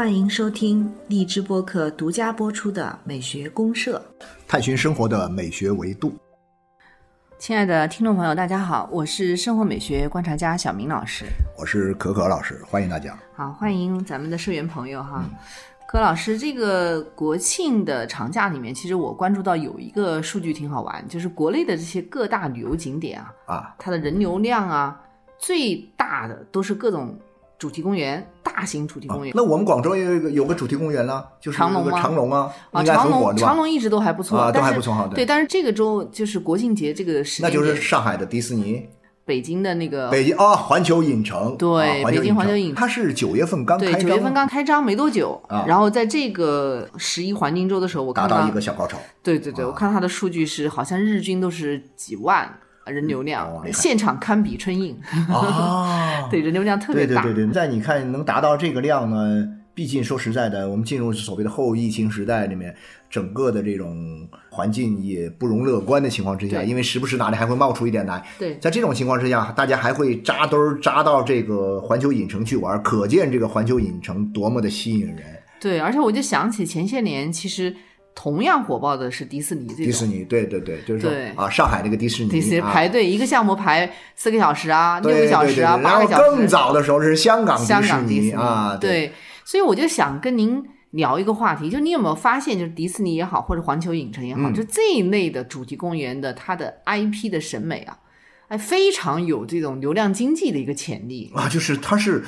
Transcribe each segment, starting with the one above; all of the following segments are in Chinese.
欢迎收听荔枝播客独家播出的《美学公社》，探寻生活的美学维度。亲爱的听众朋友，大家好，我是生活美学观察家小明老师，我是可可老师，欢迎大家。好，欢迎咱们的社员朋友哈。柯老师，这个国庆的长假里面，其实我关注到有一个数据挺好玩，就是国内的这些各大旅游景点啊，啊，它的人流量啊，最大的都是各种主题公园、大型主题公园。那我们广州也有一个有个主题公园了，就是那个长隆吗长隆啊，啊，长？隆长隆一直都还不错，啊，都还不错哈。对，，但是这个周就是国庆节这个时间那，就是上海的迪士尼，北京的那个北京啊，环球影城，对啊北京环球影城，它是九月份刚开对，张，九月份刚开张没多久，啊然后在这个十一黄金周的时候，我看到一个小高潮。对对对，我看它的数据是好像日均都是几万人流量，哦现场堪比春运，啊，对人流量特别大。对对对对，在你看能达到这个量呢，毕竟说实在的，我们进入所谓的后疫情时代里面，整个的这种环境也不容乐观的情况之下，因为时不时哪里还会冒出一点来。对在这种情况之下，大家还会扎堆儿扎到这个环球影城去玩，可见这个环球影城多么的吸引人。对，而且我就想起前些年其实同样火爆的是迪士尼这种。迪士尼，对对对，就是说对啊，上海那个迪士尼，迪士尼啊排队一个项目排四个小时啊，六个小时啊，八个小时更。早的时候是香港香迪士港迪士尼啊，对，所以我就想跟您聊一个话题，就你有没有发现，就是迪士尼也好，或者环球影城也好，嗯就这一类的主题公园的它的 IP 的审美啊，哎，非常有这种流量经济的一个潜力。啊，就是它是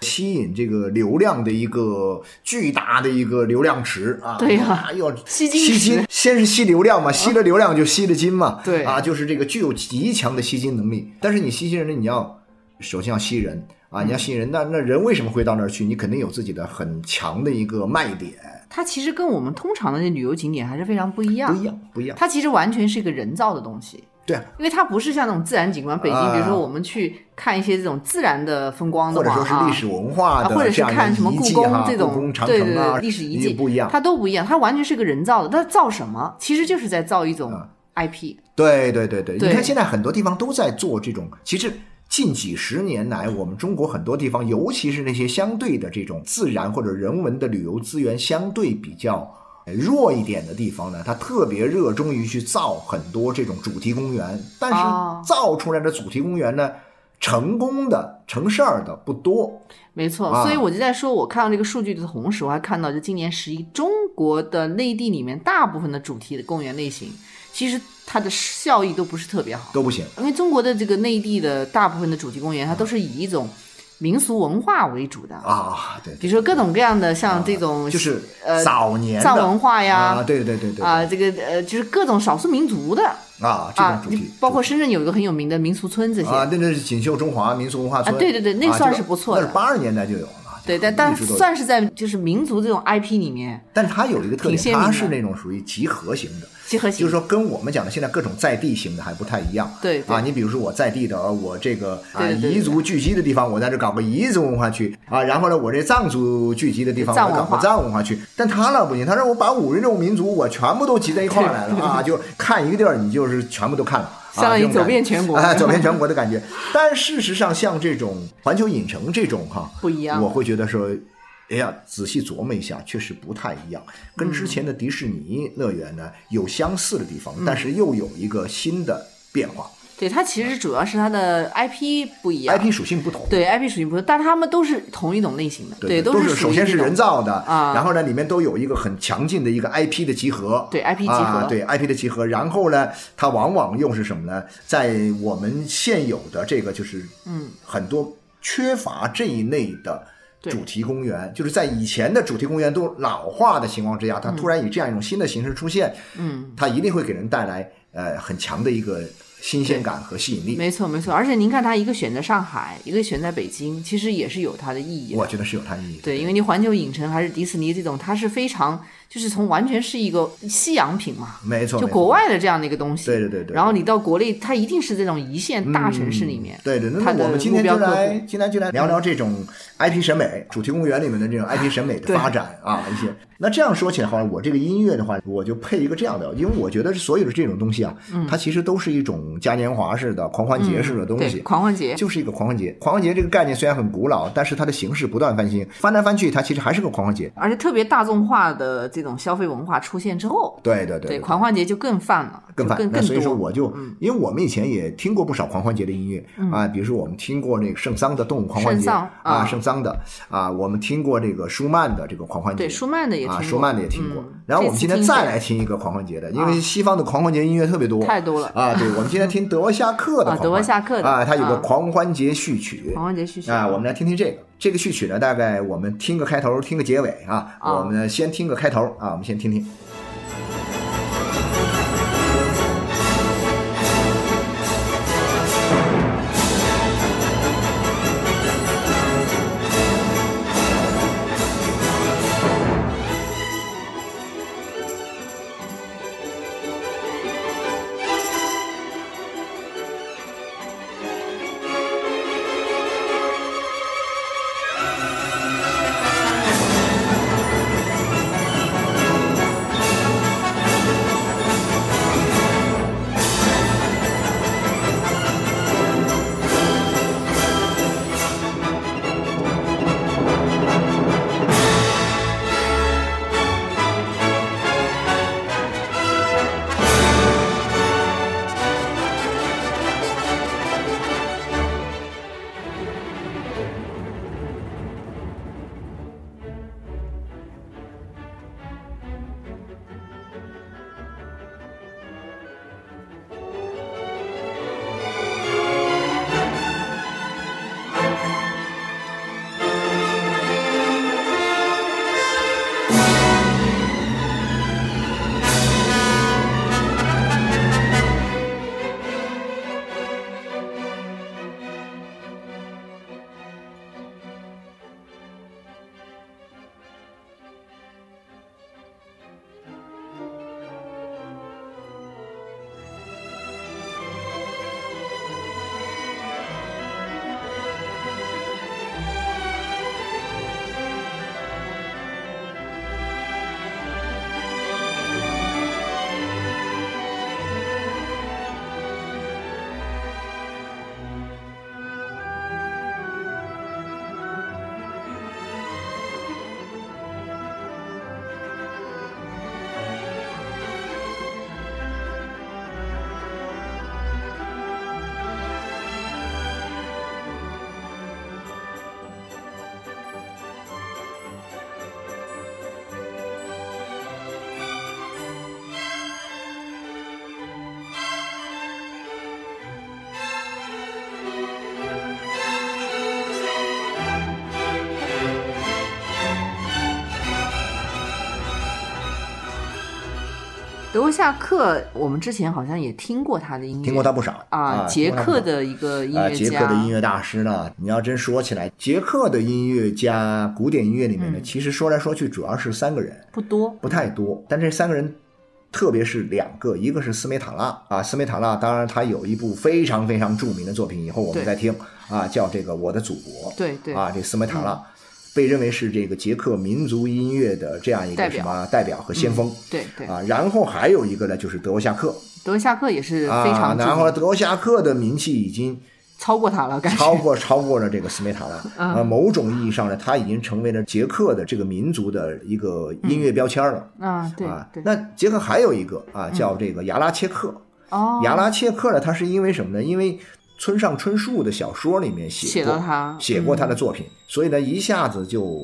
吸引这个流量的一个巨大的一个流量池啊。对呀要吸金吸金，先是吸流量嘛，吸了流量就吸了金嘛。对啊，就是这个具有极强的吸金能力。但是你吸金人呢，你要首先要吸人啊，嗯你要吸引人，那那人为什么会到那儿去？你肯定有自己的很强的一个卖点，它其实跟我们通常的那旅游景点还是非常不一样，不一样，不一样。它其实完全是一个人造的东西。对啊，因为它不是像那种自然景观，北京，啊比如说我们去看一些这种自然的风光的或者说是历史文化的啊或者是看什么故宫这种对对对历史遗迹不一样。它都不一样，它完全是个人造的。它造什么？其实就是在造一种啊 IP。对对对对，对你看现在很多地方都在做这种，其实。近几十年来，我们中国很多地方，尤其是那些相对的这种自然或者人文的旅游资源相对比较呃弱一点的地方呢，它特别热衷于去造很多这种主题公园。但哦是造出来的主题公园呢，成功的成事儿的不多。没错，啊所以我就在说，我看到这个数据的同时，我还看到，就今年十一，中国的内地里面大部分的主题的公园类型，其实它的效益都不是特别好。都不行，因为中国的这个内地的大部分的主题公园，它都是以一种民俗文化为主的，啊，对，比如说各种各样的像这种就是呃早年藏文化呀啊，对对对对啊，这个呃就是各种少数民族的。啊，这啊种主题，包括深圳有一个很有名的民俗村这些，啊，那那是锦绣中华民俗文化村。啊对对对那算是不错的。那是八十年代就有了，对，但但算是在就是民族这种 IP 里面但是它有一个特点，它是那种属于集合型的，集合型，就是说跟我们讲的现在各种在地型的还不太一样。对对啊，你比如说我在地的，呃我这个啊彝族聚集的地方，我在这搞个彝族文化区啊，然后呢，我这藏族聚集的地方，我搞个藏文化区。但他那不行，他说我把五十种民族我全部都集在一块儿来了 啊，就看一个地儿，你就是全部都看了。啊相当于走遍全国哎，走遍全国的感觉。但事实上，像这种环球影城这种哈，不一样我会觉得说，哎呀，仔细琢磨一下，确实不太一样，跟之前的迪士尼乐园呢有相似的地方，但是又有一个新的变化对它其实主要是它的 IP 不一样，IP 属性不同。对 IP 属性不同，但它们都是同一种类型的，对，都是是首先是人造。的，啊然后呢，里面都有一个很强劲的一个 IP 的集合，对 IP 集合啊，对 IP 的集合，然后呢，它往往又是什么呢？在我们现有的这个就是，嗯，很多缺乏这一类的对主题公园，就是在以前的主题公园都老化的情况之下，它突然以这样一种新的形式出现，嗯，它一定会给人带来呃很强的一个新鲜感和吸引力。没错没错，而且您看它一个选在上海，一个选在北京，其实也是有它的意义的。我觉得是有它意义的。对，因为你环球影城还是迪士尼这种，它是非常就是从完全是一个西洋品嘛，没错，就国外的这样的一个东西。对对对对然后你到国内，它一定是这种一线大城市里面。嗯对对，那么我们今天就来户今天就来聊聊这种 IP 审美，主题公园里面的这种 IP 审美的发展啊，一些。那这样说起来的话，我这个音乐的话，我就配一个这样的，因为我觉得所有的这种东西啊，它其实都是一种嘉年华式的、狂欢节式的东对，西。狂欢节。就是一个狂欢节，狂欢节这个概念虽然很古老，但是它的形式不断翻新，翻来翻去，它其实还是个狂欢节。而且特别大众化的这种消费文化出现之后，对对对对狂欢节就更泛了，更泛。那所以说，我就、因为我们以前也听过不少狂欢节的音乐、啊，比如说我们听过那个圣桑的动物狂欢节圣桑啊，啊圣桑的啊，我们听过这个舒曼的这个狂欢节，对舒曼的也听啊，过舒曼的也听过。嗯然后我们今天再来听一个狂欢节的，因为西方的狂欢节音乐特别多，太多了啊。对，我们今天听德沃夏克的德沃夏克的啊，它有个啊狂欢节序曲，狂欢节序曲啊，我们来听听这个。这个序曲呢，大概我们听个开头，听个结尾啊。啊我们先听个开头啊，我们先听听。德沃夏克，我们之前好像也听过他的音乐，听过他不少啊，捷克的一个音啊，乐家，捷克的音乐大师呢，你要真说起来，捷克的音乐家，古典音乐里面呢，其实说来说去主要是三个人，不多，不太多，但这三个人。特别是两个，一个是斯梅塔纳啊，斯梅塔纳，当然他有一部非常非常著名的作品，以后我们再听。啊，叫这个《我的祖国》。对对。啊，这斯梅塔纳、被认为是这个捷克民族音乐的这样一个什么代表和先锋。对对，啊，然后还有一个呢，就是德沃夏克德沃夏克也是非啊，常然后德沃夏克的名气已经超过他了，感觉超过超过了这个斯梅塔纳。嗯啊，某种意义上呢，他已经成为了捷克的这个民族的一个音乐标签了。啊，对啊对，，那捷克还有一个啊，叫这个亚拉切克。哦，亚拉切克呢，他是因为什么呢？因为村上春树的小说里面写写过了他写过他的嗯作品，所以呢，一下子就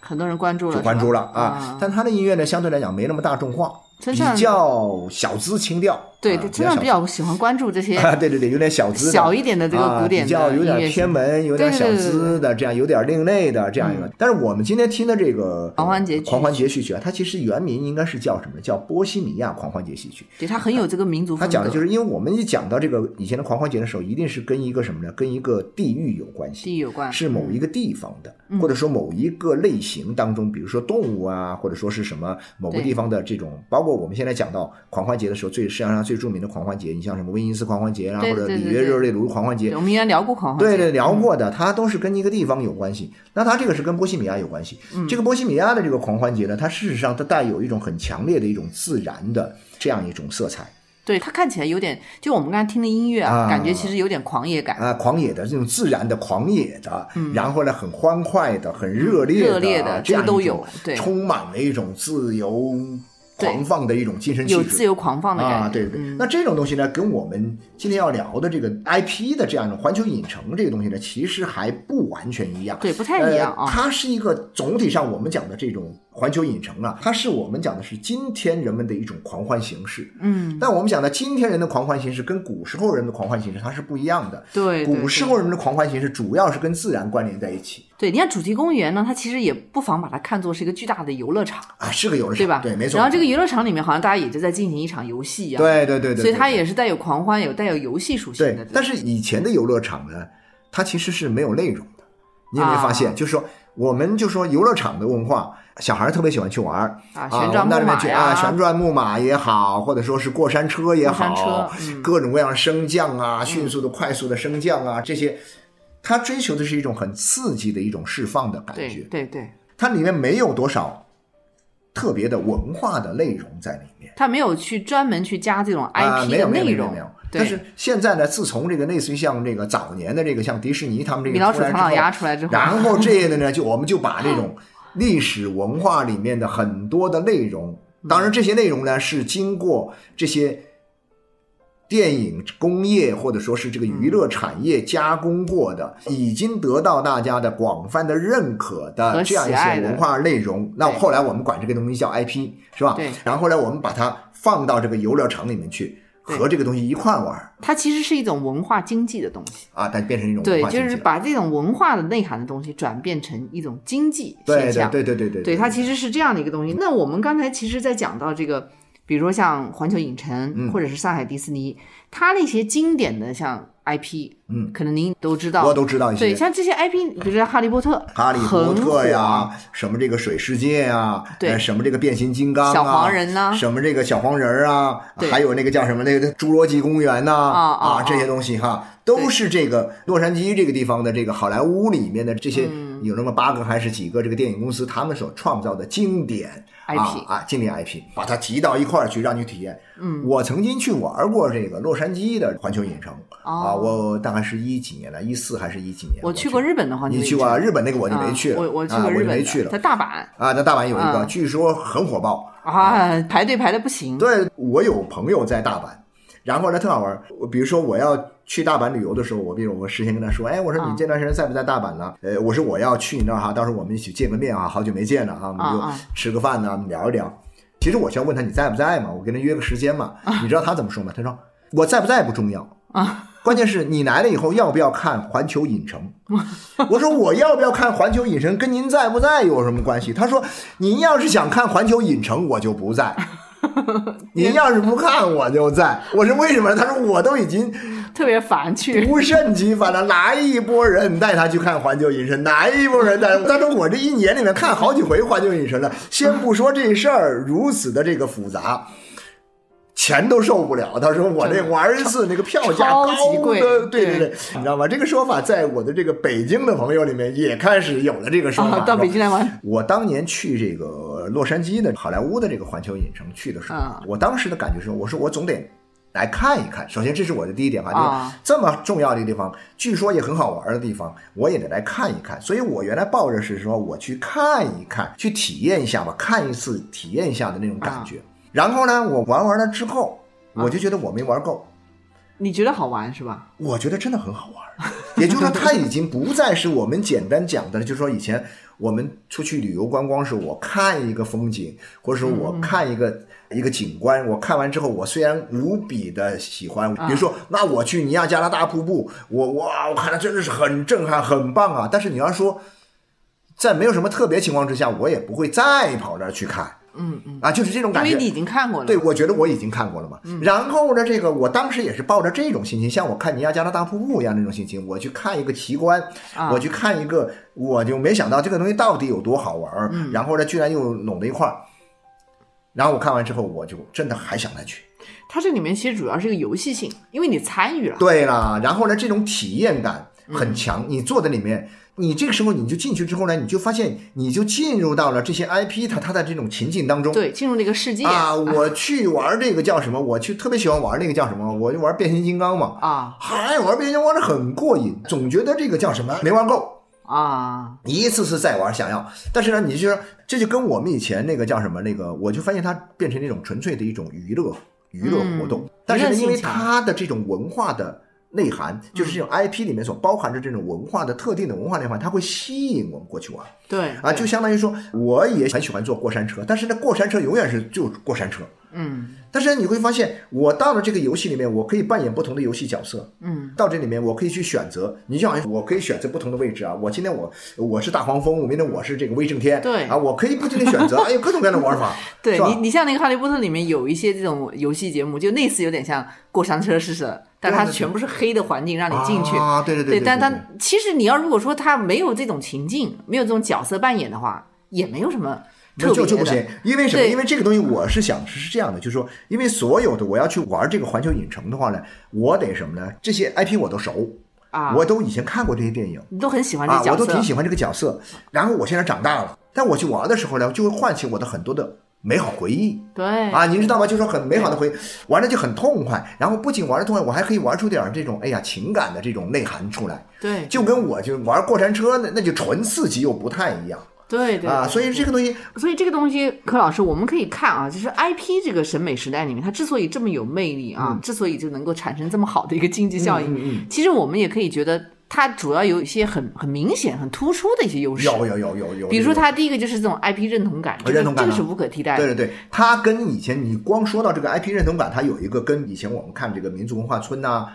很多人关注了，就关注了啊。但他的音乐呢，相对来讲没那么大众化，比较小资情调对，啊对，真的比较喜欢关注这些啊，对对对，有点小资的小一点的这个古典啊、比较有点偏门，有点小资的，这样有点另类的这样一个。但是我们今天听的这个狂欢节狂欢节序曲啊，它其实原名应该是叫什么？叫波西米亚狂欢节序曲。对它很有这个民族风格。它讲的就是，因为我们一讲到这个以前的狂欢节的时候，一定是跟一个什么呢？跟一个地域有关系。地域有关，是某一个地方的，或者说某一个类型当中，比如说动物啊，或者说是什么某个地方的这种，包括我们现在讲到狂欢节的时候，最实际上最著名的狂欢节，你像什么威尼斯狂欢节啊，或者里约热内卢狂欢节，我们原来聊过狂欢节，对对，聊过的，它都是跟一个地方有关系。那它这个是跟波西米亚有关系。这个波西米亚的这个狂欢节呢，它事实上它带有一种很强烈的一种自然的这样一种色彩对，它看起来有点，就我们刚才听的音乐啊，啊感觉其实有点狂野感。啊，狂野的这种自然的狂野的，然后呢很欢快的、很热烈的、嗯热烈的这样都有对充满了一种自由对狂放的一种精神气质。有自由狂放的感觉，啊，对对对，嗯那这种东西呢，跟我们今天要聊的这个 IP 的这样的环球影城这个东西呢，其实还不完全一样。对，不太一样啊。呃它是一个总体上我们讲的这种环球影城啊，它是我们讲的是今天人们的一种狂欢形式。嗯，但我们讲的今天人的狂欢形式跟古时候人的狂欢形式它是不一样的。对，对古时候人们的狂欢形式主要是跟自然关联在一起对，你看主题公园呢，它其实也不妨把它看作是一个巨大的游乐场，啊，是个游乐场，对吧？对，没错。然后这个游乐场里面好像大家也就在进行一场游戏一样，，对对对对，所以它也是带有狂欢、有带有游戏属性对的。。但是以前的游乐场呢，它其实是没有内容的。你有没有发现？啊就是说，我们就说游乐场的文化，小孩儿特别喜欢去玩儿啊啊，旋转木马啊，旋转木马也好，或者说是过山车也好，各种各样升降啊，迅速的、快速的升降啊，这些，他追求的是一种很刺激的一种释放的感对觉。对对，它里面没有多少特别的文化的内容在里面。他没有去专门去加这种啊，IP 没有没有的内容没有没有。。但是现在呢，自从这个类似于像这个早年的这个像迪士尼他们这个米老鼠唐老鸭出来之后，然后这个的呢，就我们就把这种 历史文化里面的很多的内容，当然这些内容呢是经过这些电影工业或者说是这个娱乐产业加工过的，已经得到大家的广泛的认可的和这样一些文化内容。那后来我们管这个东西叫 IP，是吧？对。然后呢，我们把它放到这个游乐场里面去，对和这个东西一块玩它其实是一种文化经济的东西。啊，但变成一种文对，就是把这种文化的内涵的东西转变成一种经济对对现象。对对对对对，它其实是这样的一个东西。那我们刚才其实，在讲到这个，比如说像环球影城，嗯或者是上海迪士尼，它那些经典的像 IP，嗯，可能您都知道，我都知道一些。对，些。像这些 IP，比如说哈利波特，哈利波特呀，什么这个水世界啊，对。呃什么这个变形金刚啊，小黄人呐。什么这个小黄人儿啊，还有那个叫什么那个侏罗纪公园呐啊。这些东西哈，都是这个洛杉矶这个地方的这个好莱坞里面的这些嗯。有那么八个还是几个这个电影公司，他们所创造的经典 IP 啊啊经典 IP，把它集到一块儿去让你体验。嗯，我曾经去玩过这个洛杉矶的环球影城啊，哦我大概是一几年了，一四还是一几年？我去过日本的环球影城，你去过啊日本那个我就没去了，啊我我去啊过日本的，我就没去了在大阪啊。在大阪有一个，啊据说很火爆。啊，排队排的不行。对我有朋友在大阪，然后呢特好玩。我比如说我要去大阪旅游的时候，我比如我事先跟他说，哎，我说啊你这段时间在不在大阪呢？呃，我说我要去你那儿哈，到时候我们一起见个面啊，好久没见了啊，我们就吃个饭呢、聊一聊。其实我是要问他你在不在嘛，我跟他约个时间嘛。你知道他怎么说吗？他说我在不在不重要啊。关键是你来了以后要不要看环球影城？我说我要不要看环球影城跟您在不在有什么关系？他说您要是想看环球影城，我就不在；您要是不看，我就在。我说为什么？他说我都已经特别烦去。不胜其烦了，来一波人带他去看环球影城，来一波人带？他说我这一年里面看好几回环球影城了。先不说这事儿如此的这个复杂。钱都受不了，他说我这玩一次那个票价高对对对对，你知道吗？这个说法在我的这个北京的朋友里面也开始有了这个说法。啊，到北京来玩，我当年去这个洛杉矶的好莱坞的这个环球影城去的时候，啊我当时的感觉是，我说我总得来看一看。首先，这是我的第一点啊，啊就是这么重要的地方，据说也很好玩的地方，我也得来看一看。所以我原来抱着是说，我去看一看，去体验一下吧，看一次体验一下的那种感觉。然后呢，我玩完了之后，我就觉得我没玩够。你觉得好玩是吧？我觉得真的很好玩，也就是说，它已经不再是我们简单讲的，就是说以前我们出去旅游观光时，我看一个风景，或者说我看一个、一个景观，我看完之后，我虽然无比的喜欢，比如说，那我去尼亚加拉大瀑布，我哇，我看了真的是很震撼，很棒啊！但是你要说，在没有什么特别情况之下，我也不会再跑那儿去看。嗯嗯，啊，就是这种感觉。因为你已经看过了。对，我觉得我已经看过了嘛。然后呢，这个我当时也是抱着这种心情，像我看尼亚加拉大瀑布一样那种心情，我去看一个奇观，我去看一个，我就没想到这个东西到底有多好玩儿。然后呢，居然又拢在一块儿。然后我看完之后，我就真的还想再去。它这里面其实主要是一个游戏性，因为你参与了。对了，然后呢，这种体验感很强，你坐在里面。你这个时候你就进去之后呢，你就发现你就进入到了这些 IP 它它的这种情境当中，对，进入那个世界啊。我去玩这个叫什么？我去特别喜欢玩那个叫什么？我就玩变形金刚嘛啊，嗨，玩变形金刚玩的很过瘾，总觉得这个叫什么没玩够啊，一次次再玩想要。但是呢，你就说这就跟我们以前那个叫什么那个，我就发现它变成那种纯粹的一种娱乐娱乐活动，但是呢，因为它的这种文化的。内涵就是这种 IP 里面所包含着这种文化的特定的文化内涵，它会吸引我们过去玩。对啊，就相当于说，我也很喜欢坐过山车，但是那，过山车永远是就过山车。嗯，但是你会发现，我到了这个游戏里面，我可以扮演不同的游戏角色。嗯，到这里面我可以去选择，你就好像我可以选择不同的位置啊。我今天我我是大黄蜂，我明天我是这个威震天。对啊，我可以不停的选择，哎有各种各样的玩法。对你，你像那个哈利波特里面有一些这种游戏节目，就类似有点像过山车似的，但它全部是黑的环境让你进去。啊，对对对。对，但它其实你要如果说它没有这种情境，没有这种角色扮演的话，也没有什么。就就不行，因为什么？因为这个东西，我是想是是这样的，就是说，因为所有的我要去玩这个环球影城的话呢，我得什么呢？这些 IP 我都熟啊，我都以前看过这些电影，你都很喜欢这角色，我都挺喜欢这个角色。然后我现在长大了，但我去玩的时候呢，就会唤起我的很多的美好回忆。对啊，您知道吗？就是很美好的回忆，玩的就很痛快。然后不仅玩的痛快，我还可以玩出点这种哎呀情感的这种内涵出来。对，就跟我就玩过山车那那就纯刺激又不太一样。对对啊，所以这个东西，所以这个东西，柯老师，我们可以看啊，就是 IP 这个审美时代里面，它之所以这么有魅力啊，之所以就能够产生这么好的一个经济效益，其实我们也可以觉得，它主要有一些很很明显、很突出的一些优势。有有有有有。比如说，它第一个就是这种 IP 认同感，认同感这个是无可替代的。对对对，它跟以前你光说到这个 IP 认同感，它有一个跟以前我们看这个民族文化村呐。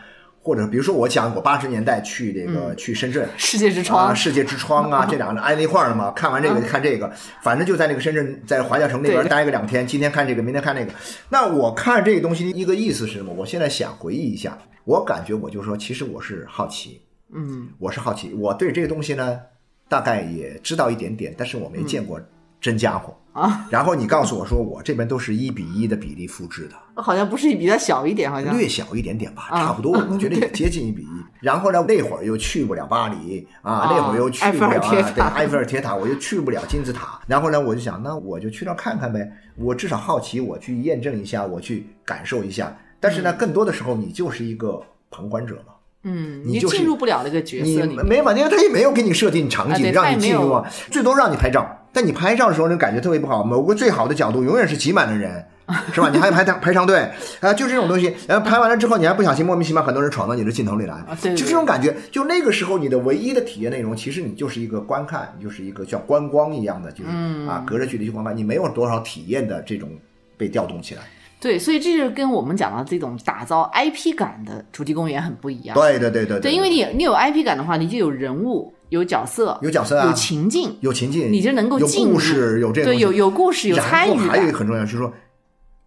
或者比如说，我讲我八十年代去这个去深圳，世界之窗，世界之窗啊，这两个挨在一块儿了嘛。看完这个就看这个，反正就在那个深圳，在华侨城那边待个两天。今天看这个，明天看那个。那我看这个东西一个意思是什么？我现在想回忆一下，我感觉我就说，其实我是好奇，嗯，我是好奇，我对这个东西呢，大概也知道一点点，但是我没见过真家伙。啊，然后你告诉我说，我这边都是一比一的比例复制的，好像不是比它小一点，好像略小一点点吧，差不多，我 觉得也接近一比一。然后呢，那会儿又去不了巴黎啊，那会儿又去不了对埃菲尔铁塔，我又去不了金字塔。然后呢，我就想，那我就去那看看呗，我至少好奇，我去验证一下，我去感受一下。但是呢，更多的时候你就是一个旁观者嘛，嗯，你就进入不了那个角色里，没法，因为他也没有给你设定场景让你进入啊，最多让你拍照。但你拍照的时候，那感觉特别不好。某个最好的角度永远是挤满了人，是吧？你还排排长队啊，就这种东西。然后拍完了之后，你还不小心莫名其妙很多人闯到你的镜头里来，就这种感觉。就那个时候，你的唯一的体验内容，其实你就是一个观看，你就是一个像观光一样的，就是啊，隔着距离去观看，你没有多少体验的这种被调动起来。对，所以这就跟我们讲的这种打造 IP 感的主题公园很不一样。对对对对对，因为你你有 IP 感的话，你就有人物。有角色，有角色啊，有情境，有情境，你就能够有故事，有这对，有有故事，有参与。还有一个很重要，就是说，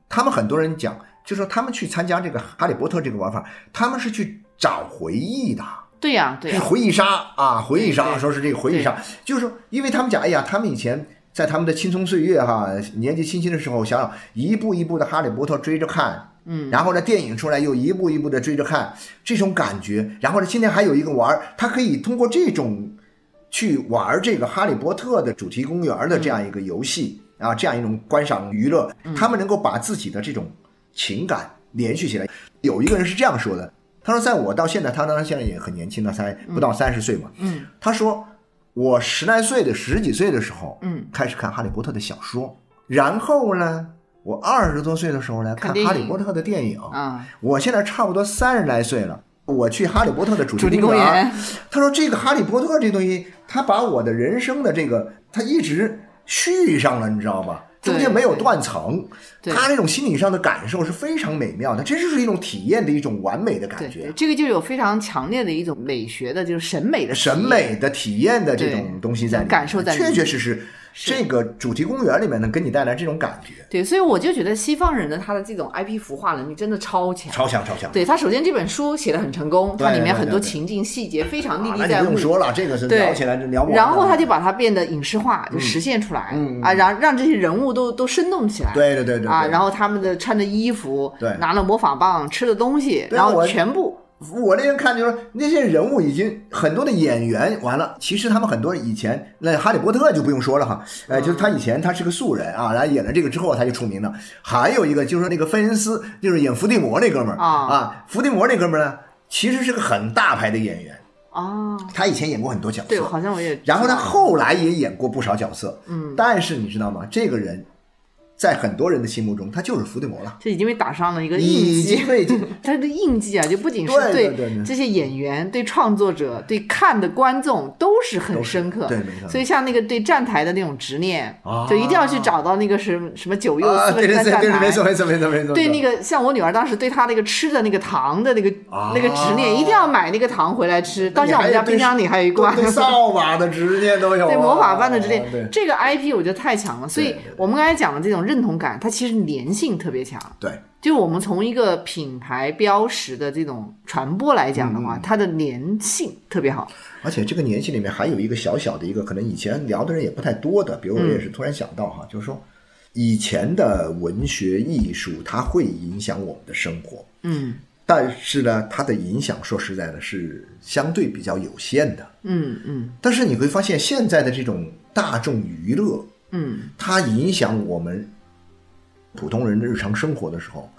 他们很多人讲，就是说他们去参加这个哈利波特这个玩法，他们是去找回忆的。对呀，对，是回忆杀啊，回忆杀，说是这个回忆杀，就是说，因为他们讲，哎呀，他们以前在他们的青葱岁月哈，年纪轻轻的时候，想想一步一步的哈利波特追着看。嗯，然后呢，电影出来又一步一步的追着看，这种感觉。然后呢，今天还有一个玩儿，他可以通过这种去玩这个哈利波特的主题公园的这样一个游戏啊，这样一种观赏娱乐，他们能够把自己的这种情感连续起来。有一个人是这样说的，他说，在我到现在，他当然现在也很年轻了，才不到三十岁嘛。嗯，他说，我十来岁的十几岁的时候，嗯，开始看哈利波特的小说，然后呢。我二十多岁的时候呢，看《哈利波特》的电影。啊，我现在差不多三十来岁了，我去哈利波特的主主题公园他说这个哈利波特这东西，他把我的人生的这个，他一直续上了，你知道吧？中间没有断层，他那种心理上的感受是非常美妙的，这就是一种体验的一种完美的感，觉，这个就有非常强烈的一种美学的，就是审美的审美的体验的这种东西在里面感受在里面确确实实，这个主题公园里面能给你带来这种感觉，对，所以我就觉得西方人的他的这种 IP 孵化能力真的超强。超强超强。对他，首先这本书写的很成功，它里面很多情境细节非常历历在目。不用说了，这个是对聊起来就聊。然后他就把它变得影视化，就实现出来、嗯啊，让让这些人物都都生动起来。对对对对啊，然后他们的穿的衣服，对拿了魔法棒，吃的东西，然后全部我那天看就是说那些人物已经很多的演员完了，其实他们很多以前那哈利波特就不用说了哈，呃，就是他以前他是个素人啊，然后演了这个之后他就出名了。还有一个就是说那个费恩斯，就是演伏地魔那哥们儿啊。啊，伏地魔那哥们儿呢，其实是个很大牌的演员，啊，他以前演过很多角色。对，色，好像我也。然后他后来也演过不少角色，嗯，但是你知道吗？这个人在很多人的心目中，他就是伏地魔了。这已经被打上了一个印已记经，他的印记啊，就不仅是对这些演员、对创作者、对看的观众都是很深刻。对没错所以像那个对站台的那种执念，啊就一定要去找到那个什么什么九又啊，四分对。没错没错没错没错。对那个，像我女儿当时对她那个吃的那个糖的那个、啊那个执念，一定要买那个糖回来吃。到现在我们家冰箱里还有一罐。对 扫把的执念都有啊，对魔法般的执念这个 IP 我觉得太强了。所以我们刚才讲的这种认同感，它其实粘性特别强。对。就我们从一个品牌标识的这种传播来讲的嗯话，它的粘性特别好。而且这个粘性里面还有一个小小的一个，可能以前聊的人也不太多的，比如我也是突然想到哈，就是说以前的文学艺术它会影响我们的生活，嗯。但是呢，它的影响说实在的是相对比较有限的。嗯嗯。但是你会发现现在的这种大众娱乐，嗯，它影响我们普通人的日常生活的时候，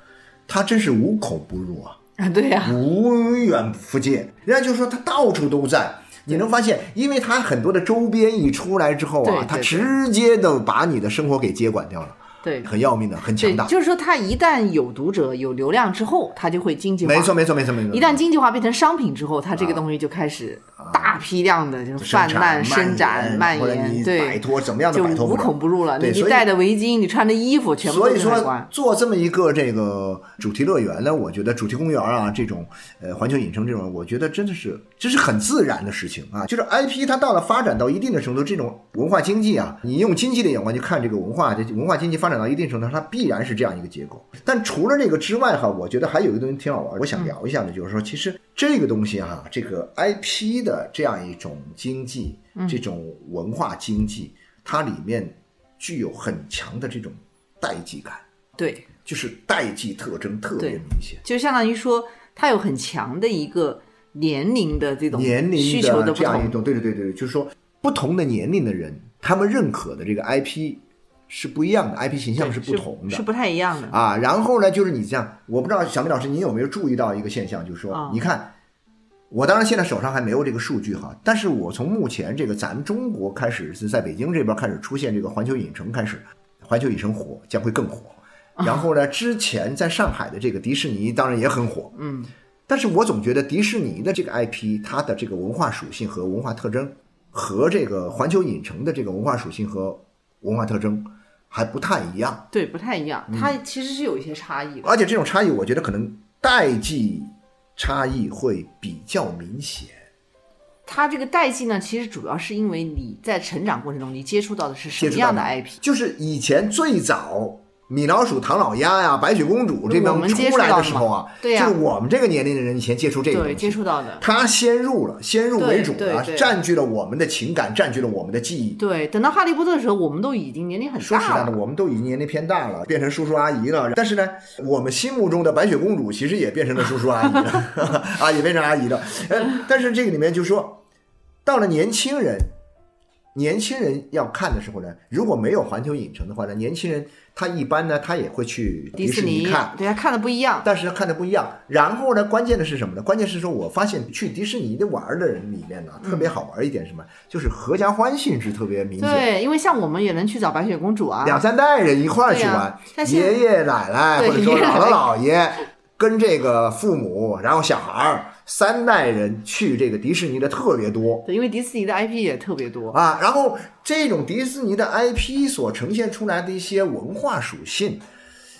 他真是无孔不入啊。啊，对呀、无远不近。人家就说他到处都在。你能发现，因为他很多的周边一出来之后啊他直接的把你的生活给接管掉了，对很要命的，很对强，大。就是说它一旦有读者、有流量之后，它就会经济化。没错，没错，没错，没错。一旦经济化变成商品之后，它这个东西就开始大批量的就是泛滥、产伸展、蔓延，对，摆脱怎么样的就无孔不入了。你戴的围巾，你穿的衣服，全部都所以说。做这么一个这个主题乐园呢，我觉得主题公园啊这种呃环球影城这种，我觉得真的是这是很自然的事情啊。就是 IP 它到了发展到一定的程度，这种文化经济啊，你用经济的眼光去看这个文化，这文化经济发展到一定程度，它必然是这样一个结构。但除了这个之外哈，我觉得还有一个东西挺好玩，我想聊一下的，就是说其实这个东西哈，这个 IP 的这样一种经济，这种文化经济，它里面具有很强的这种代际感。对，就是代际特征特别明显，就相当于说，它有很强的一个年龄的这种年龄需求的。这样一种，对对对对，就是说不同的年龄的人，他们认可的这个 IP 是不一样的，IP 形象是不同的是不太一样的。啊。然后呢，就是你这样，我不知道小明老师，你有没有注意到一个现象，就是说，啊你看。我当然现在手上还没有这个数据哈，但是我从目前这个咱们中国开始是在北京这边开始出现这个环球影城开始，环球影城火将会更火。然后呢，之前在上海的这个迪士尼当然也很火，嗯，但是我总觉得迪士尼的这个 IP，它的这个文化属性和文化特征，和这个环球影城的这个文化属性和文化特征还不太一样，对，不太一样，嗯它其实是有一些差异的。而且这种差异，我觉得可能代际差异会比较明显。它这个代际呢，其实主要是因为你在成长过程中，你接触到的是什么样的 IP。就是以前最早米老鼠、唐老鸭呀、白雪公主这帮出来的时候啊，对呀就是我们这个年龄的人以前接触这个东对，西接触到的。他先入了，先入为主了，对对对占据了我们的情感，占据了我们的记忆。对，等到哈利波特的时候，我们都已经年龄很大说实在的，我们都已经年龄偏大了，变成叔叔阿姨了。但是呢，我们心目中的白雪公主其实也变成了叔叔阿姨了，啊，也变成阿姨了。呃，但是这个里面就说，到了年轻人，年轻人要看的时候呢，如果没有环球影城的话呢，年轻人他一般呢，他也会去迪士尼看。对他看的不一样。但是他看的不一样。然后呢，关键的是什么呢？关键是说我发现去迪士尼的玩的人里面呢，特别好玩一点什么，就是合家欢性质特别明显。对，因为像我们也能去找白雪公主啊。两三代人一块儿去玩爷爷奶奶或者说姥姥姥爷跟这个父母，然后小孩儿三代人去这个迪士尼的特别多对，因为迪士尼的 IP 也特别多。啊。然后这种迪士尼的 IP 所呈现出来的一些文化属性，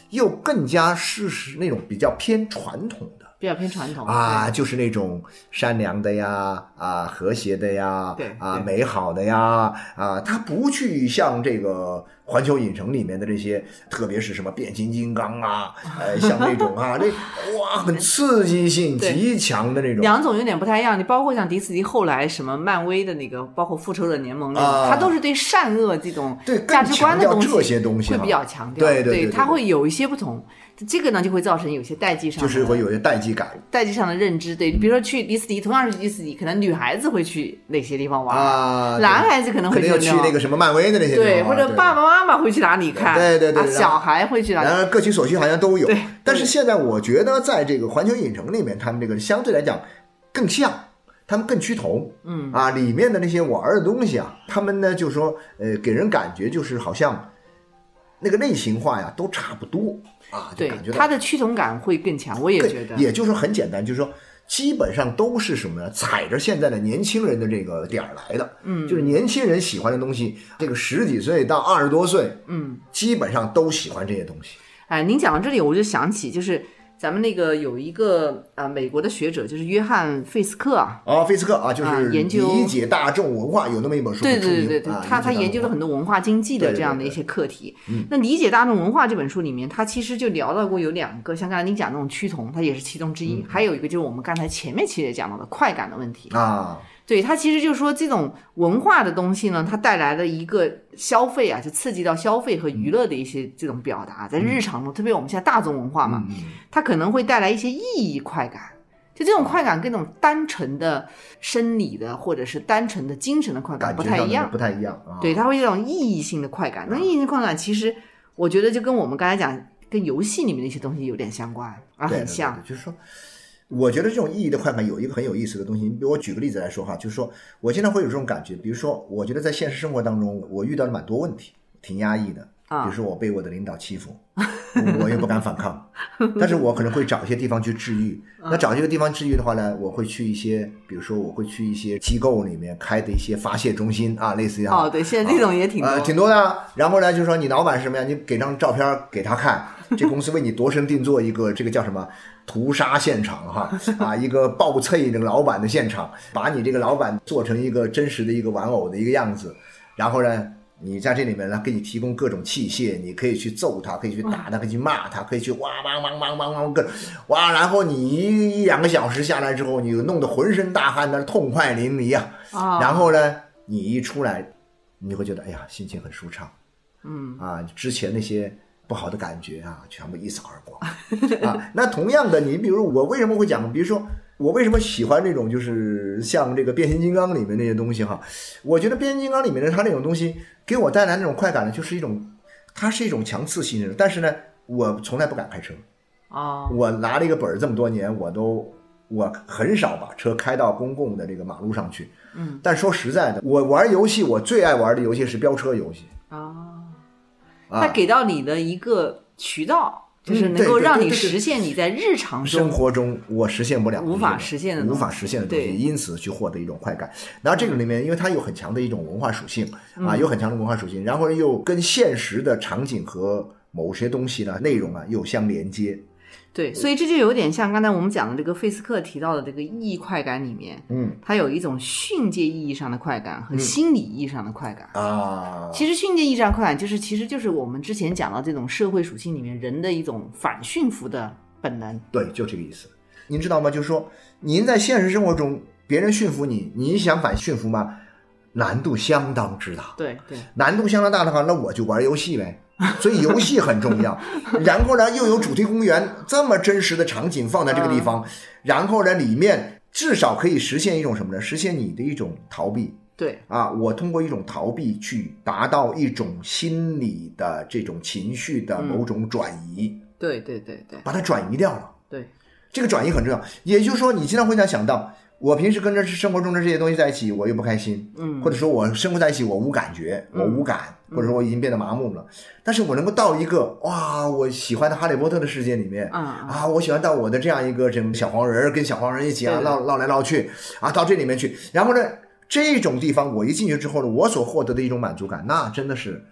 又更加是是那种比较偏传统的。比较偏传统啊，就是那种善良的呀，啊，和谐的呀，对啊，美好的呀，啊，他不去像这个环球影城里面的这些，特别是什么变形金刚啊，呃，像那种啊，这哇，很刺激性极强的那种。两种有点不太一样，你包括像迪士尼后来什么漫威的那个，包括复仇者联盟那种，啊。它都是对善恶这种对价值观的东西这些东西会比较强调，对对对对它会有一些不同。这个呢，就会造成有些代际上就是会有些代际感。代际上的认知，对，比如说去迪士尼，同样是迪士尼，可能女孩子会去哪些地方玩，啊，男孩子可能会去那个什么漫威的那些地对，方啊对或者爸爸妈妈妈会去哪里看，对对对小孩会去哪里？然而各取所需好像都有，但是现在我觉得在这个环球影城里面，他们这个相对来讲更像，他们更趋同，嗯。啊，里面的那些玩儿的东西啊，他们呢就说呃，给人感觉就是好像那个类型化呀都差不多。啊，就对感觉，到它的趋同感会更强，我也觉得，也就是说很简单，就是说。基本上都是什么呢？踩着现在的年轻人的这个点儿来的，嗯，就是年轻人喜欢的东西，这个十几岁到二十多岁，嗯，基本上都喜欢这些东西。哎，您讲到这里，我就想起就是咱们那个有一个呃美国的学者，就是约翰费斯克啊，啊，费斯克啊，就啊是研究理解大众文化有那么一本书，对对对对他他研究了很多文化经济的这样的一些课题。那《理解大众文化》这本书里面，他其实就聊到过有两个，像刚才您讲那种趋同，它也是其中之一，嗯。还有一个就是我们刚才前面其实也讲到的快感的问题。啊，对，它其实就是说这种文化的东西呢，它带来了一个消费啊，就刺激到消费和娱乐的一些这种表达，在日常中，特别我们现在大众文化嘛，它可能会带来一些意义快感。就这种快感跟那种单纯的生理的或者是单纯的精神的快感不太一样，不太一样啊。对，它会有一种意义性的快感。那意义性的快感，其实我觉得就跟我们刚才讲，跟游戏里面的一些东西有点相关啊，对，对很像。对就是说，我觉得这种意义的快感有一个很有意思的东西。你比如我举个例子来说哈，就是说我经常会有这种感觉，比如说，我觉得在现实生活当中，我遇到了蛮多问题，挺压抑的。啊比如说我被我的领导欺负，我又不敢反抗，但是我可能会找一些地方去治愈。啊那找这个地方治愈的话呢，我会去一些，比如说我会去一些机构里面开的一些发泄中心啊，类似于哦，对，现在这种也挺多。呃，挺多的啊。然后呢，就是说你老板是什么呀？你给张照片给他看，这公司为你度身定做一个这个叫什么屠杀现场哈啊，一个暴脆那个老板的现场，把你这个老板做成一个真实的一个玩偶的一个样子，然后呢。你在这里面呢，给你提供各种器械，你可以去揍他，可以去打他，可以去骂他，可以去哇汪汪汪汪汪各种哇，然后你一一两个小时下来之后，你弄得浑身大汗，那痛快淋漓啊。啊，然后呢，你一出来，你会觉得哎呀，心情很舒畅，嗯啊，之前那些不好的感觉啊，全部一扫而光。啊。那同样的，你比如我为什么会讲，比如说我为什么喜欢这种，就是像这个变形金刚里面那些东西哈，我觉得变形金刚里面的它那种东西给我带来那种快感呢，就是一种，它是一种强刺激的，但是呢，我从来不敢开车，啊，我拿了一个本儿这么多年，我都我很少把车开到公共的这个马路上去。嗯，但说实在的，我玩游戏，我最爱玩的游戏是飙车游戏。啊，啊它，给到你的一个渠道，就是能够让你实现你在日常生活中我实现不了无法实现的东西无法实现的东对西，因此去获得一种快感。然后这个里面，因为它有很强的一种文化属性嗯啊，有很强的文化属性，然后又跟现实的场景和某些东西呢内容啊又相连接。对，所以这就有点像刚才我们讲的这个费斯克提到的这个意义快感里面，嗯它有一种训诫意义上的快感和心理意义上的快感。啊，其实训诫意义上的快感就是，其实就是我们之前讲到这种社会属性里面人的一种反驯服的本能。对，就这个意思。您知道吗？就是说，您在现实生活中，别人驯服你，你想反驯服吗？难度相当之大。对对，难度相当大的话，那我就玩游戏呗。所以游戏很重要。然后呢，又有主题公园这么真实的场景放在这个地方，然后呢，里面至少可以实现一种什么呢？实现你的一种逃避对啊！我通过一种逃避去达到一种心理的这种情绪的某种转移，对对对对把它转移掉了。对，这个转移很重要。也就是说，你经常会在想到，我平时跟着生活中的这些东西在一起，我又不开心，嗯或者说我生活在一起我无感觉，我无感，或者说我已经变得麻木了。但是我能够到一个哇，我喜欢的哈利波特的世界里面，啊啊，我喜欢到我的这样一个这种小黄人儿，跟小黄人一起啊对绕绕来唠去啊，到这里面去，然后呢，这种地方我一进去之后呢，我所获得的一种满足感，那真的是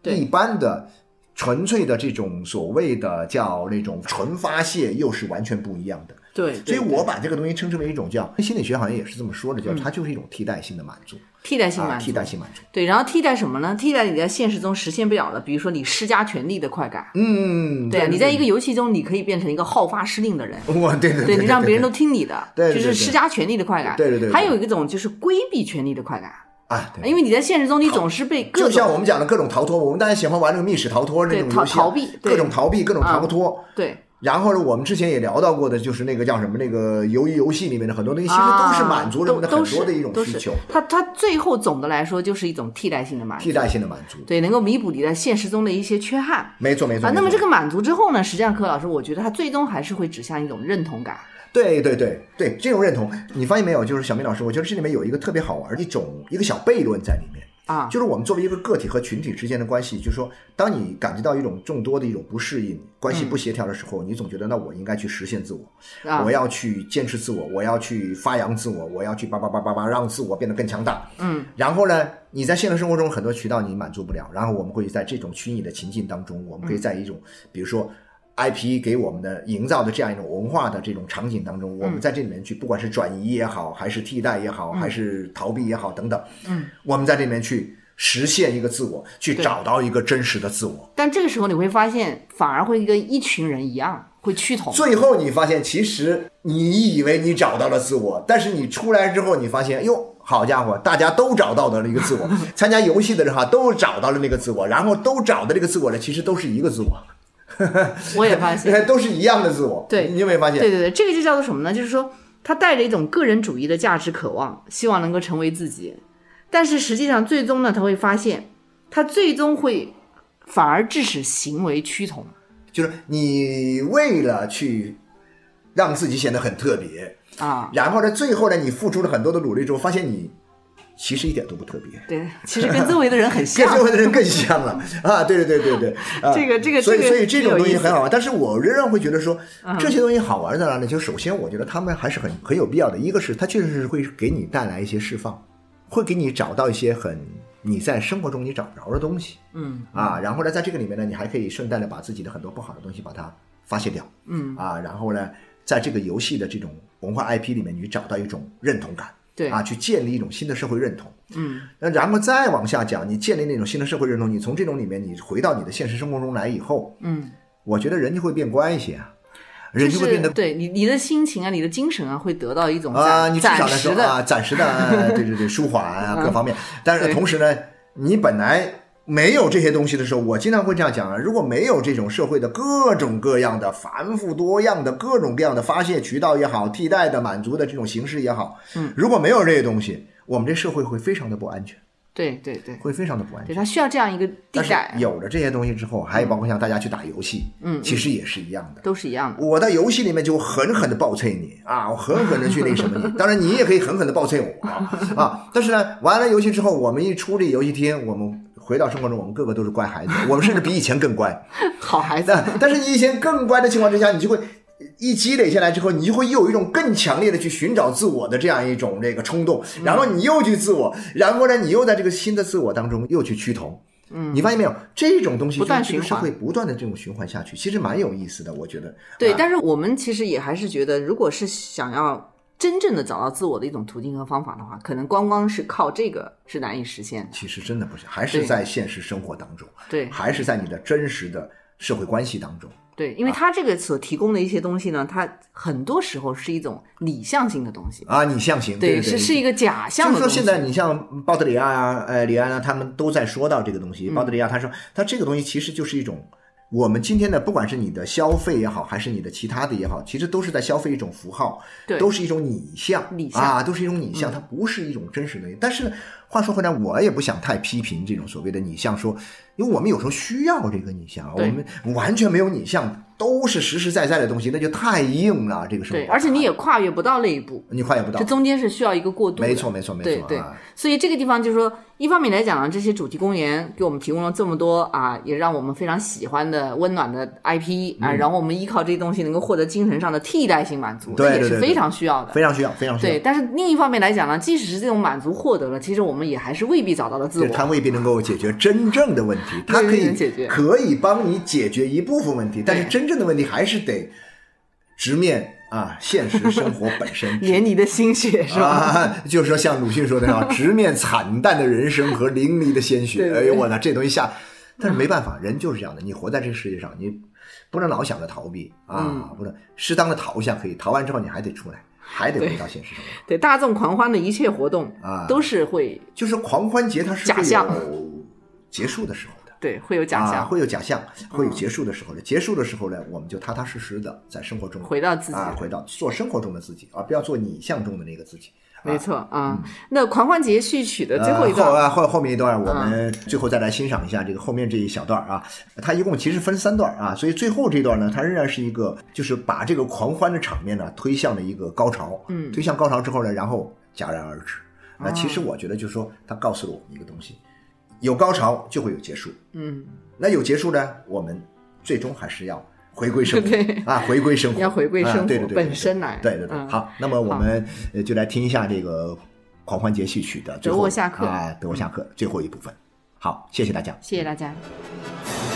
对一般的。纯粹的这种所谓的叫那种纯发泄，又是完全不一样的。对，所以我把这个东西称之为一种叫心理学好像也是这么说的，叫它就是一种替代性的满足啊，替代性满足，替代性满足。对，然后替代什么呢？替代你在现实中实现不了的，比如说你施加权力的快感。嗯，对啊，你在一个游戏中，你可以变成一个好发施令的人，哇，对对对你让别人都都听你的，就是施加权力的快感。对对对对还有一种就是规避权力的快感，啊，对，因为你在现实中你总是被各就像我们讲的各种逃脱，我们大家喜欢玩那个密室逃脱那种对逃游戏啊，逃避各种逃避，各种逃脱。对然后呢，我们之前也聊到过的，就是那个叫什么那个鱿鱼游戏里面的很多东西，其实都是满足人们的很多的一种需求，它它最后总的来说就是一种替代性的满足，替代性的满足。对，能够弥补你在现实中的一些缺憾。没错没错。啊，那么这个满足之后呢，实际上柯老师，我觉得它最终还是会指向一种认同感。对对对对，这种认同，你发现没有？就是小明老师，我觉得这里面有一个特别好玩的一种一个小悖论在里面。啊，就是我们作为一个个体和群体之间的关系，就是说，当你感觉到一种众多的一种不适应、关系不协调的时候，你总觉得那我应该去实现自我，啊我要去坚持自我，我要去发扬自我，我要去叭叭叭叭叭让自我变得更强大。嗯，然后呢，你在现实生活中很多渠道你满足不了，然后我们会在这种虚拟的情境当中，我们可以在一种，比如说。IP 给我们的营造的这样一种文化的这种场景当中，我们在这里面去，不管是转移也好，还是替代也好，还是逃避也好等等，嗯，我们在这里面去实现一个自我，去找到一个真实的自我。但这个时候你会发现，反而会跟一群人一样，会趋同。最后你发现，其实你以为你找到了自我，但是你出来之后，你发现，哟，好家伙，大家都找到了一个自我。参加游戏的人哈，都找到了那个自我，然后都找的这个自我呢，其实都是一个自我，我也发现，都是一样的自我。对你有没有发现？对对对，这个就叫做什么呢？就是说，他带着一种个人主义的价值渴望，希望能够成为自己，但是实际上最终呢，他会发现，他最终会反而致使行为趋同。就是你为了去让自己显得很特别，啊，然后呢，最后呢，你付出了很多的努力之后，发现你其实一点都不特别。对，其实跟周围的人很像 跟周。围的人更像了啊！对对对对对，啊、这个这个所以所以这种东西很好玩，但是我仍然会觉得说，嗯这些东西好玩在哪里？就首先我觉得他们还是很很有必要的。一个是它确实是会给你带来一些释放，会给你找到一些很你在生活中你找不着的东西嗯啊。然后呢，在这个里面呢，你还可以顺带的把自己的很多不好的东西把它发泄掉嗯，啊。然后呢，在这个游戏的这种文化 IP 里面，你找到一种认同感。对啊，去建立一种新的社会认同。嗯，那然后再往下讲，你建立那种新的社会认同，你从这种里面你回到你的现实生活中来以后，嗯，我觉得人就会变乖一些啊，人就就是会变得对你你的心情啊，你的精神啊，会得到一种啊，你至少的来说啊，暂时的，啊对对对，舒缓啊，各方面。但是同时呢，你本来没有这些东西的时候，我经常会这样讲啊，如果没有这种社会的各种各样的繁复多样的各种各样的发泄渠道也好，替代的满足的这种形式也好，嗯，如果没有这些东西，我们这社会会非常的不安全，对对对会非常的不安全对，。它需要这样一个地带，有了这些东西之后，还有包括像大家去打游戏，嗯其实也是一样的。都是一样的。我在游戏里面就狠狠的暴催你啊，我狠狠的去那什么你，当然你也可以狠狠的暴催我啊啊！但是呢，玩了游戏之后，我们一出这游戏厅，我们回到生活中，我们个个都是乖孩子，我们甚至比以前更乖。好孩子，但但是你以前更乖的情况之下，你就会一积累下来之后，你就会又有一种更强烈的去寻找自我的这样一种这个冲动，然后你又去自我，然后呢，你又在这个新的自我当中又去趋同。嗯，你发现没有？这种东西不断就是会不断的这种循环下去，其实蛮有意思的，我觉得。对，啊但是我们其实也还是觉得，如果是想要真正的找到自我的一种途径和方法的话，可能光光是靠这个是难以实现的。其实真的不是，还是在现实生活当中，对还是在你的真实的社会关系当中。对，因为它这个所提供的一些东西呢，它很多时候是一种理象性的东西，啊，你象性，对对，是是一个假象就是说。现在你像鲍德里亚啊、呃李安啊，他们都在说到这个东西。嗯鲍德里亚他说，他这个东西其实就是一种我们今天的，不管是你的消费也好，还是你的其他的也好，其实都是在消费一种符号，对都是一种拟像，拟像嗯啊，都是一种拟像，它不是一种真实的。但是呢话说回来，我也不想太批评这种所谓的拟像说，因为我们有时候需要这个拟像，我们完全没有拟像，都是实实在在的东西，那就太硬了。这个生活，对，而且你也跨越不到那一步，你跨越不到这，中间是需要一个过渡的。没错没错没错对所以这个地方就是说，一方面来讲呢，这些主题公园给我们提供了这么多啊，也让我们非常喜欢的温暖的 IP 嗯啊，然后我们依靠这些东西能够获得精神上的替代性满足，这也是非常需要的。非常需要非常需要对，。但是另一方面来讲呢，即使是这种满足获得了，其实我们也还是未必找到了自就是它。未必能够解决真正的问题，它可以解决可以帮你解决一部分问题，但是真正的问题还是得直面啊现实生活本身。连你的心血 是吧？啊，就是说像鲁迅说的啊，直面惨淡的人生和淋漓的鲜血。对对哎呦我操，这东西下，但是没办法，人就是这样的。你活在这个世界上，你不能老想着逃避啊，嗯不能适当的逃一下可以，逃完之后你还得出来，还得回到现实生活。对，大众狂欢的一切活动啊都是会就是狂欢节它是假象结束的时候的。对会有假啊，象，会有假象，会有结束的时候的。结束的时候呢，我们就踏踏实实的在生活中回到自己啊，回到做生活中的自己，而不要做你想中的那个自己。没错啊。那狂欢节序曲的最后一呃、后段，啊后后面一段，我们最后再来欣赏一下这个后面这一小段啊。它一共其实分三段啊，所以最后这段呢，它仍然是一个就是把这个狂欢的场面呢推向了一个高潮。嗯推向高潮之后呢，然后戛然而止。那其实我觉得就是说，它告诉了我们一个东西：有高潮就会有结束。嗯，那有结束呢，我们最终还是要回归生活对啊，回归生活，要回归生活啊对对对对本身来对对对，嗯好，那么我们呃就来听一下这个狂欢节序曲的最后德沃夏克啊，德沃下课最后一部分。好，谢谢大家。谢谢大家。「